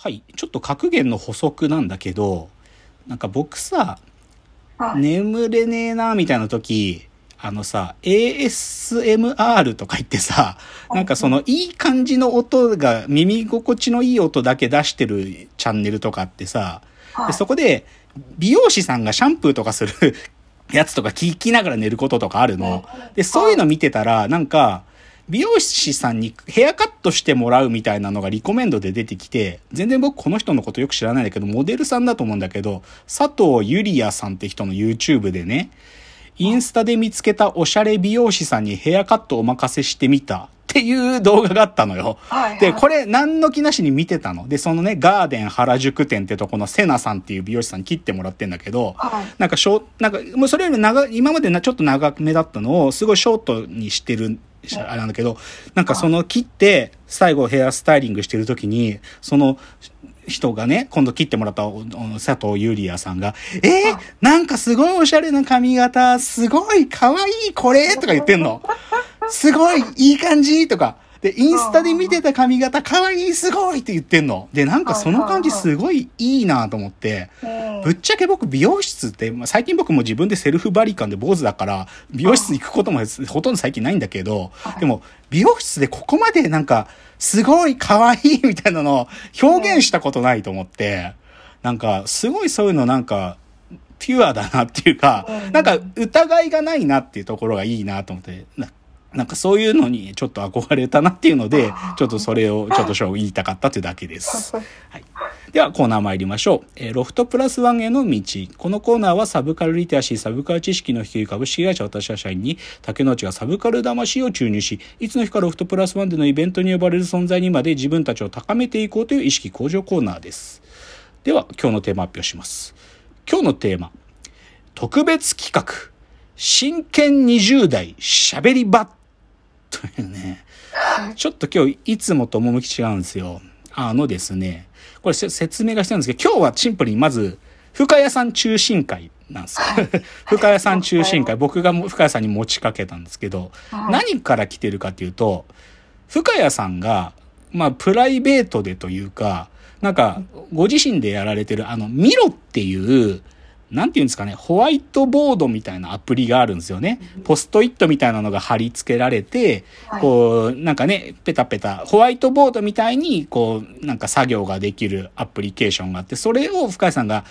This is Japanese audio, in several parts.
はい。ちょっと格言の補足なんだけど、なんか僕さ、はい眠れねえな、みたいな時、あのさ、ASMR とか言ってさ、なんかそのいい感じの音が、耳心地のいい音だけ出してるチャンネルとかってさ、でそこで美容師さんがシャンプーとかするやつとか聞きながら寝ることとかあるの。で、そういうの見てたら、なんか、美容師さんにヘアカットしてもらうみたいなのがリコメンドで出てきて、全然僕この人のことよく知らないんだけど、モデルさんだと思うんだけど、佐藤ゆりやさんって人の YouTube でね、インスタで見つけたおしゃれ美容師さんにヘアカットお任せしてみたっていう動画があったのよ。はいはいで、これ何の気なしに見てたの？で、そのね、ガーデン原宿店ってとこのセナさんっていう美容師さんに切ってもらってんだけど、はいなんかショーなんか、もうそれより長い、今までなちょっと長めだったのを、すごいショートにしてる、あれなんだけど、なんかその切って、最後ヘアスタイリングしてる時に、その、人がね、今度切ってもらった佐藤ゆりやさんが、えー、なんかすごいおしゃれな髪型、すごい可愛いこれとか言ってんの。すごいいい感じとか。で、インスタで見てた髪型可愛いすごいって言ってんの。で、なんかその感じすごいいいなと思って。うんぶっちゃけ僕美容室って、まあ、最近僕も自分でセルフバリカンで坊主だから、美容室行くこともほとんど最近ないんだけど、でも美容室でここまでなんか、すごい可愛いみたいなのを表現したことないと思って、なんかすごいそういうのなんか、ピュアだなっていうか、なんか疑いがないなっていうところがいいなと思って、ななんかそういうのにちょっと憧れたなっていうので、ちょっとそれをちょっと言いたかったというだけです。はい。ではコーナー参りましょう。えーロフトプラスワンへの道。このコーナーはサブカルリテラシー、サブカル知識の低い株式会社私は社員に竹之内がサブカル魂を注入し、いつの日かロフトプラスワンでのイベントに呼ばれる存在にまで自分たちを高めていこうという意識向上コーナーです。では今日のテーマ発表します。今日のテーマ。特別企画。真剣20代喋り場。というね。ちょっと今日いつもと趣違うんですよ。あのですね、これせ説明が必要なんですけど、今日はシンプルにまず、深谷さん中心会なんですよ。深谷さん中心会、僕がも深谷さんに持ちかけたんですけど、はい何から来てるかっていうと、深谷さんが、まあ、プライベートでというか、なんか、ご自身でやられてる、あの、ミロっていう、なんていうんですかね、ホワイトボードみたいなアプリがあるんですよね。ポストイットみたいなのが貼り付けられて、はいこう、なんかね、ペタペタ、ホワイトボードみたいに、こう、なんか作業ができるアプリケーションがあって、それを深谷さんが、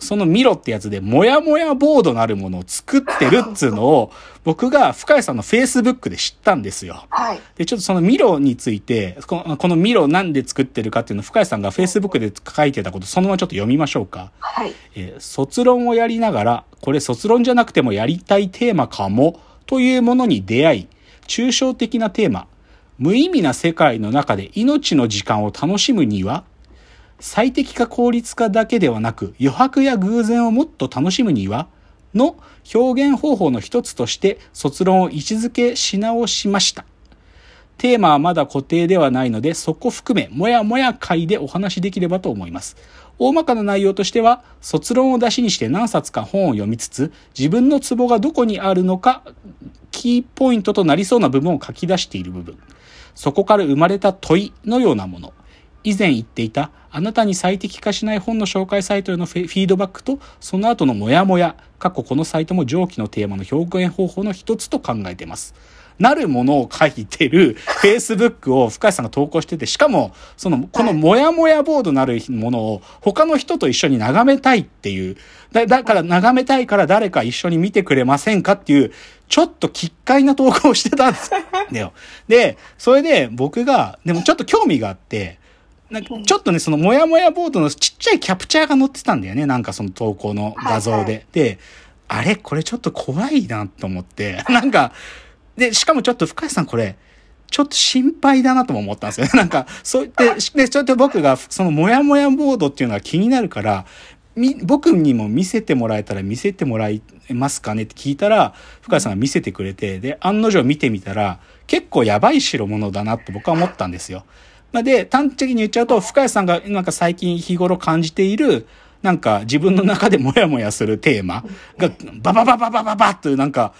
そのミロってやつで、もやもやボードなるものを作ってるっつうのを、僕が深谷さんの Facebook で知ったんですよ。はい。で、ちょっとそのミロについて、このこのミロなんで作ってるかっていうのを深谷さんが Facebook で書いてたこと、そのままちょっと読みましょうか。はい。えー卒論をやりながら、これ卒論じゃなくてもやりたいテーマかも、というものに出会い、抽象的なテーマ、無意味な世界の中で命の時間を楽しむには、最適化効率化だけではなく余白や偶然をもっと楽しむにはの表現方法の一つとして卒論を位置づけし直しました。テーマはまだ固定ではないので、そこ含め、もやもや会でお話しできればと思います。大まかな内容としては、卒論を出しにして何冊か本を読みつつ、自分のツボがどこにあるのか、キーポイントとなりそうな部分を書き出している部分。そこから生まれた問いのようなもの。以前言っていた、あなたに最適化しない本の紹介サイトへのフィードバックと、その後のモヤモヤ、過去このサイトも上記のテーマの表現方法の一つと考えています。なるものを書いてる Facebook を深谷さんが投稿してて、しかも、その、このモヤモヤボードなるものを他の人と一緒に眺めたいっていう、だだから眺めたいから誰か一緒に見てくれませんかっていう、ちょっと奇怪な投稿をしてたんですよ。で、それで僕が、でもちょっと興味があって、なんかちょっとね、そのモヤモヤボードのちっちゃいキャプチャーが載ってたんだよね。なんかその投稿の画像で。はいはいで、あれこれちょっと怖いなと思って。なんか、で、しかもちょっと深井さんこれ、ちょっと心配だなとも思ったんですよね。なんか、そう言って、で、ちょっと僕がそのモヤモヤボードっていうのが気になるから、み、僕にも見せてもらえたら見せてもらえますかねって聞いたら、深井さんが見せてくれて、で、案の定見てみたら、結構やばい代物だなって僕は思ったんですよ。まあで、端的に言っちゃうと、深谷さんがなんか最近日頃感じている、なんか自分の中でモヤモヤするテーマが、バババババババッというなんか、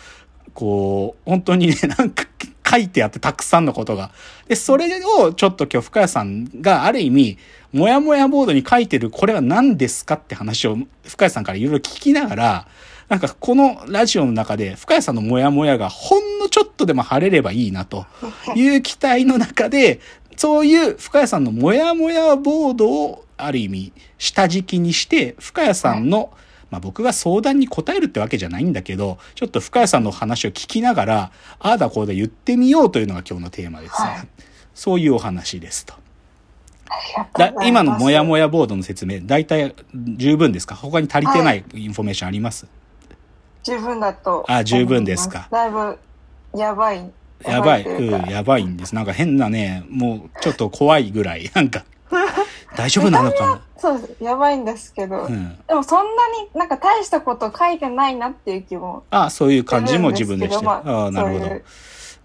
こう、本当にね、なんか書いてあって、たくさんのことが。で、それをちょっと今日深谷さんがある意味、もやもやボードに書いてるこれは何ですかって話を深谷さんからいろいろ聞きながら、なんかこのラジオの中で深谷さんのモヤモヤがほんのちょっとでも晴れればいいなという期待の中で、そういう深谷さんのモヤモヤボードをある意味下敷きにして、深谷さんの、まあ僕が相談に答えるってわけじゃないんだけど、ちょっと深谷さんの話を聞きながら、ああだこうだ言ってみようというのが今日のテーマですね。はい、そういうお話ですと。だ今のモヤモヤボードの説明、大体十分ですか？他に足りてないインフォメーションあります、はい十分だと。あ、十分ですか。だいぶ、やばい。やばい、うん、やばいんです。なんか変なね、もうちょっと怖いぐらい、なんか、大丈夫なのかな？そう。やばいんですけど、うん、でもそんなになんか大したこと書いてないなっていう気も。ああ、そういう感じも自分でして。まあ、あなるほど。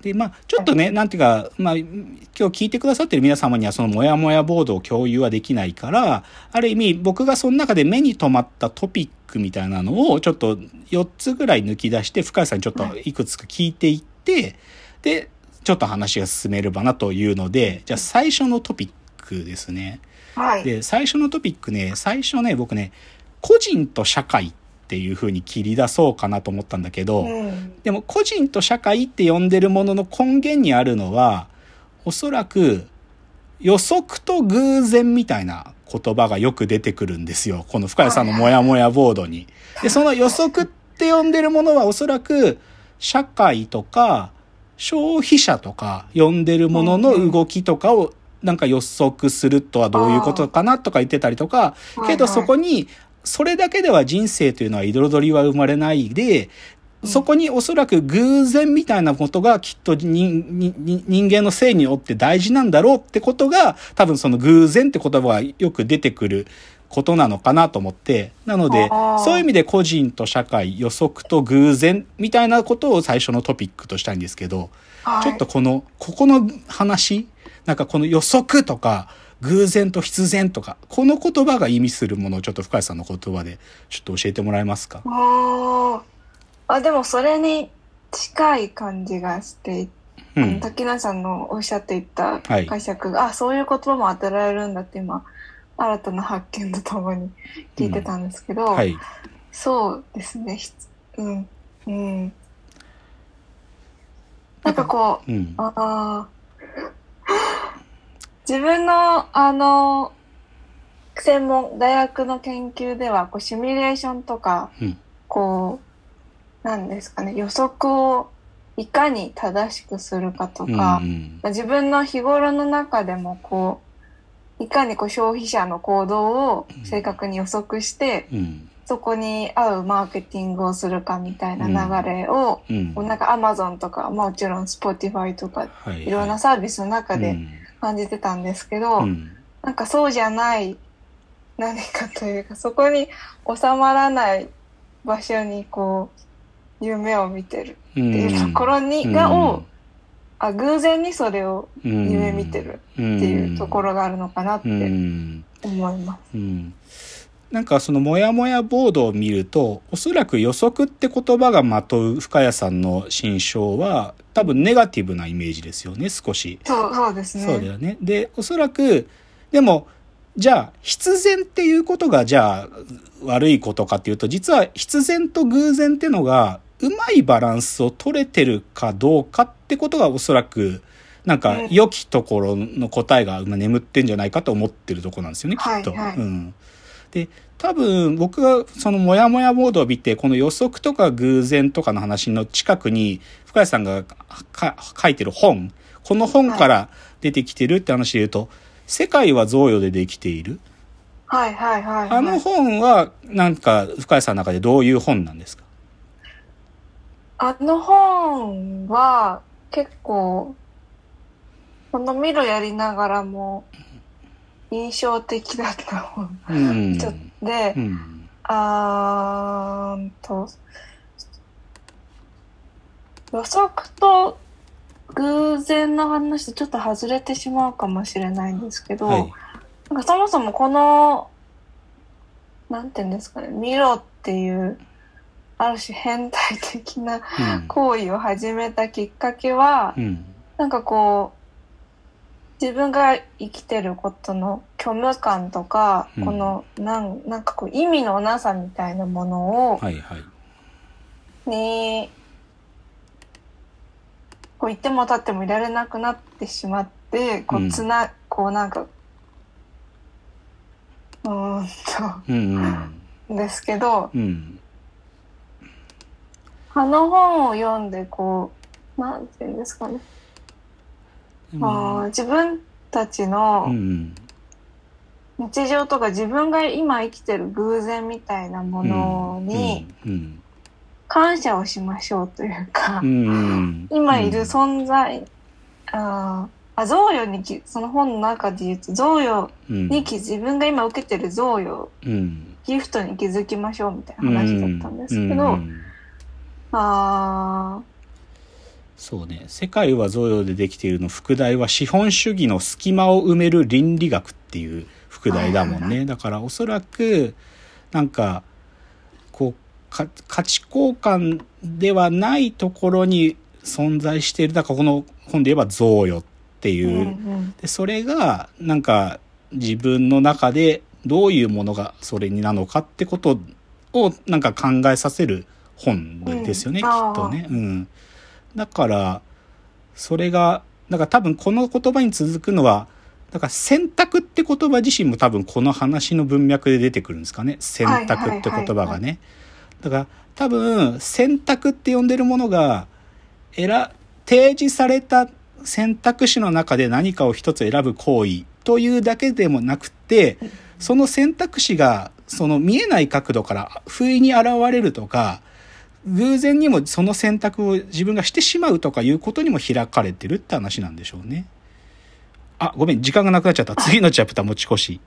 で、まあ、ちょっとね、なんていうか、まあ、今日聞いてくださってる皆様にはそのモヤモヤボードを共有はできないから、ある意味僕がその中で目に留まったトピックみたいなのをちょっと4つぐらい抜き出して、深谷さんにちょっといくつか聞いていって、で、ちょっと話が進めればなというので、じゃあ最初のトピックですね。はい。で、最初のトピックね、最初ね、僕ね、個人と社会っていうふうに切り出そうかなと思ったんだけど、うん、でも個人と社会って呼んでるものの根源にあるのはおそらく予測と偶然みたいな言葉がよく出てくるんですよ。この深谷さんのモヤモヤボードに。で、その予測って呼んでるものはおそらく社会とか消費者とか呼んでるものの動きとかをなんか予測するとはどういうことかなとか言ってたりとか、けどそこにそれだけでは人生というのは彩りは生まれないで、そこにおそらく偶然みたいなことがきっと人間の性によって大事なんだろうってことが多分その偶然って言葉がよく出てくることなのかなと思って。なので、そういう意味で個人と社会、予測と偶然みたいなことを最初のトピックとしたいんですけど、ちょっとこの、ここの話、なんかこの予測とか、偶然と必然とか、この言葉が意味するものをちょっと深谷さんの言葉でちょっと教えてもらえますか？ああ、でもそれに近い感じがして、うん、滝名さんのおっしゃっていた解釈が、はい、あ、そういう言葉も当てられるんだって今、新たな発見とともに聞いてたんですけど、うんはい、そうですね、うん、うん。なんかこう、うん、ああ、自分の、あの、専門、大学の研究では、こう、シミュレーションとか、うん、こう、なんですかね、予測をいかに正しくするかとか、うんうん、自分の日頃の中でも、こう、いかにこう消費者の行動を正確に予測して、うん、そこに合うマーケティングをするかみたいな流れを、うん、なんかアマゾンとか、もちろん Spotify とか、はい。はい、いろんなサービスの中で、感じてたんですけど、うん、なんかそうじゃない何かというかそこに収まらない場所にこう夢を見てるっていうところに、うん、がをあ偶然にそれを夢見てるっていうところがあるのかなって思います。うんなんかそのモヤモヤボードを見ると、おそらく予測って言葉がまとう深谷さんの心象は、多分ネガティブなイメージですよね、少し。そう、そうですね。そうだよね。で、おそらく、でも、じゃあ、必然っていうことが、じゃあ、悪いことかっていうと、実は必然と偶然っていうのが、うまいバランスを取れてるかどうかってことがおそらく、なんか、良きところの答えが今眠ってんじゃないかと思ってるとこなんですよね、きっと。はいはい、うん。で、多分僕がそのモヤモヤボードを見て、この予測とか偶然とかの話の近くに、深谷さんが書いてる本、この本から出てきてるって話で言うと、世界は贈与でできている。はいはいはい、あの本は、なんか、深谷さんの中でどういう本なんですか？あの本は、結構、このミロやりながらも、印象的だった本、うん、ちょで、うん、あーと予測と偶然の話とちょっと外れてしまうかもしれないんですけど、はい、なんかそもそもこのなんていうんですかねミロっていうある種変態的な行為を始めたきっかけは、うん、なんかこう、自分が生きてることの虚無感とか、うん。この、なん、なんかこう、意味のなさみたいなものを、はいはい。に、こう、いても立ってもいられなくなってしまって、こうんう、つな、こうなんか、うーんうんと、ですけど、うん。うん。あの本を読んで、こう、なんていうんですかね。あー自分たちうのん。日常とか自分が今生きてる偶然みたいなものにうん。感謝をしましょうというか、うん。今いる存在、あーあ贈与にきその本の中で言うと贈与うんにき自分が今受けてる贈与うん。ギフトに気づきましょうみたいな話だったんですけど、うんあそうね。世界は贈与でできているの副題は資本主義の隙間を埋める倫理学っていう副題だもんね。だからおそらく、なんか、こう、か価値交換ではないところに存在している。だからこの本で言えば贈与ってーいう。うんうんで、それが、なんか、自分の中でどういうものがそれになのかってことを、なんか考えさせる本ですよね、うんきっとね。うん。だから、それが、だから多分この言葉に続くのは、だから選択って言葉自身も多分この話の文脈で出てくるんですかね。選択って言葉がね。だから多分選択って呼んでるものが、えら、提示された選択肢の中で何かを一つ選ぶ行為というだけでもなくて、その選択肢がその見えない角度から不意に現れるとか、偶然にもその選択を自分がしてしまうとかいうことにも開かれてるって話なんでしょうね。あ、ごめん、時間がなくなっちゃった。次のチャプター持ち越し。